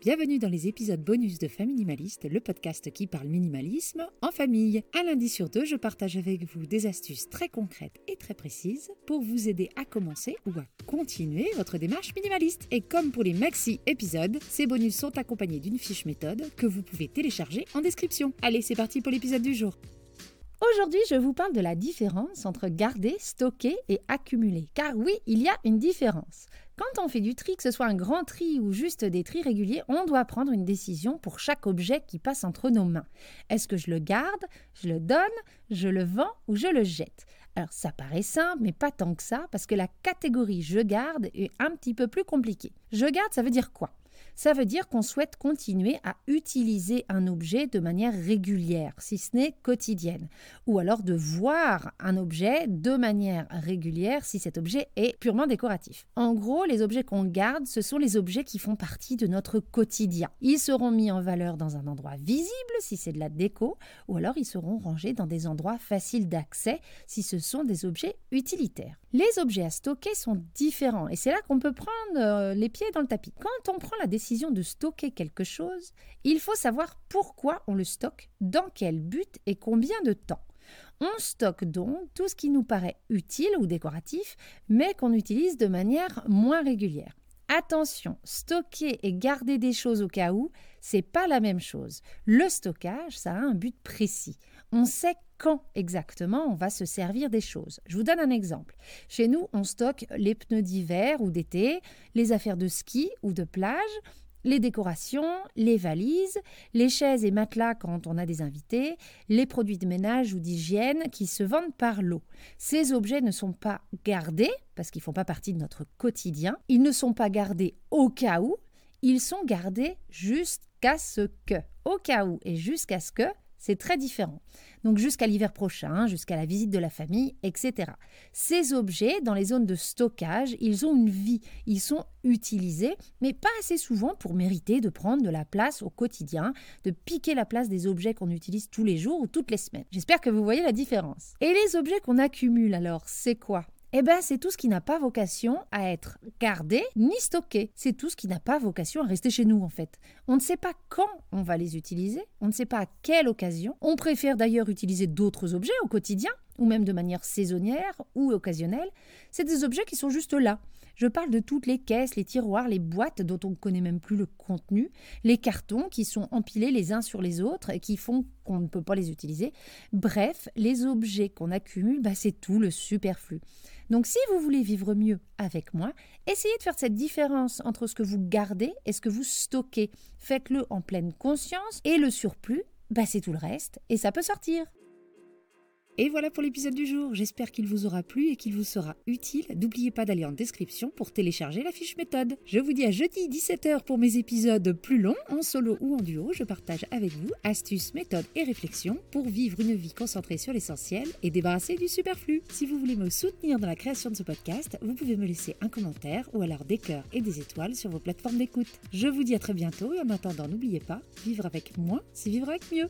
Bienvenue dans les épisodes bonus de Famille Minimaliste, le podcast qui parle minimalisme en famille. Un lundi sur deux, je partage avec vous des astuces très concrètes et très précises pour vous aider à commencer ou à continuer votre démarche minimaliste. Et comme pour les maxi épisodes, ces bonus sont accompagnés d'une fiche méthode que vous pouvez télécharger en description. Allez, c'est parti pour l'épisode du jour. Aujourd'hui, je vous parle de la différence entre garder, stocker et accumuler. Car oui, il y a une différence. Quand on fait du tri, que ce soit un grand tri ou juste des tris réguliers, on doit prendre une décision pour chaque objet qui passe entre nos mains. Est-ce que je le garde, je le donne, je le vends ou je le jette? Alors ça paraît simple, mais pas tant que ça, parce que la catégorie je garde est un petit peu plus compliquée. Je garde, ça veut dire quoi? Ça veut dire qu'on souhaite continuer à utiliser un objet de manière régulière, si ce n'est quotidienne, ou alors de voir un objet de manière régulière si cet objet est purement décoratif. En gros, les objets qu'on garde, ce sont les objets qui font partie de notre quotidien. Ils seront mis en valeur dans un endroit visible si c'est de la déco, ou alors ils seront rangés dans des endroits faciles d'accès si ce sont des objets utilitaires. Les objets à stocker sont différents et c'est là qu'on peut prendre euh, les pieds dans le tapis. Quand on prend la décision de stocker quelque chose, il faut savoir pourquoi on le stocke, dans quel but et combien de temps. On stocke donc tout ce qui nous paraît utile ou décoratif, mais qu'on utilise de manière moins régulière. Attention, stocker et garder des choses au cas où, c'est pas la même chose. Le stockage, ça a un but précis. On sait quand exactement on va se servir des choses. Je vous donne un exemple. Chez nous, on stocke les pneus d'hiver ou d'été, les affaires de ski ou de plage, les décorations, les valises, les chaises et matelas quand on a des invités, les produits de ménage ou d'hygiène qui se vendent par lot. Ces objets ne sont pas gardés parce qu'ils ne font pas partie de notre quotidien. Ils ne sont pas gardés au cas où. Ils sont gardés jusqu'à ce que. Au cas où et jusqu'à ce que, c'est très différent. Donc jusqu'à l'hiver prochain, jusqu'à la visite de la famille, etc. Ces objets, dans les zones de stockage, ils ont une vie, ils sont utilisés, mais pas assez souvent pour mériter de prendre de la place au quotidien, de piquer la place des objets qu'on utilise tous les jours ou toutes les semaines. J'espère que vous voyez la différence. Et les objets qu'on accumule alors, c'est quoi? Eh bien, c'est tout ce qui n'a pas vocation à être gardé ni stocké. C'est tout ce qui n'a pas vocation à rester chez nous, en fait. On ne sait pas quand on va les utiliser, on ne sait pas à quelle occasion. On préfère d'ailleurs utiliser d'autres objets au quotidien, ou même de manière saisonnière ou occasionnelle. C'est des objets qui sont juste là. Je parle de toutes les caisses, les tiroirs, les boîtes dont on ne connaît même plus le contenu, les cartons qui sont empilés les uns sur les autres et qui font qu'on ne peut pas les utiliser. Bref, les objets qu'on accumule, bah, c'est tout le superflu. Donc si vous voulez vivre mieux avec moi, essayez de faire cette différence entre ce que vous gardez et ce que vous stockez. Faites-le en pleine conscience et le surplus, bah, c'est tout le reste et ça peut sortir. Et voilà pour l'épisode du jour. J'espère qu'il vous aura plu et qu'il vous sera utile. N'oubliez pas d'aller en description pour télécharger la fiche méthode. Je vous dis à jeudi 17h pour mes épisodes plus longs, en solo ou en duo. Je partage avec vous astuces, méthodes et réflexions pour vivre une vie concentrée sur l'essentiel et débarrasser du superflu. Si vous voulez me soutenir dans la création de ce podcast, vous pouvez me laisser un commentaire ou alors des cœurs et des étoiles sur vos plateformes d'écoute. Je vous dis à très bientôt et en attendant, n'oubliez pas, vivre avec moins, c'est vivre avec mieux.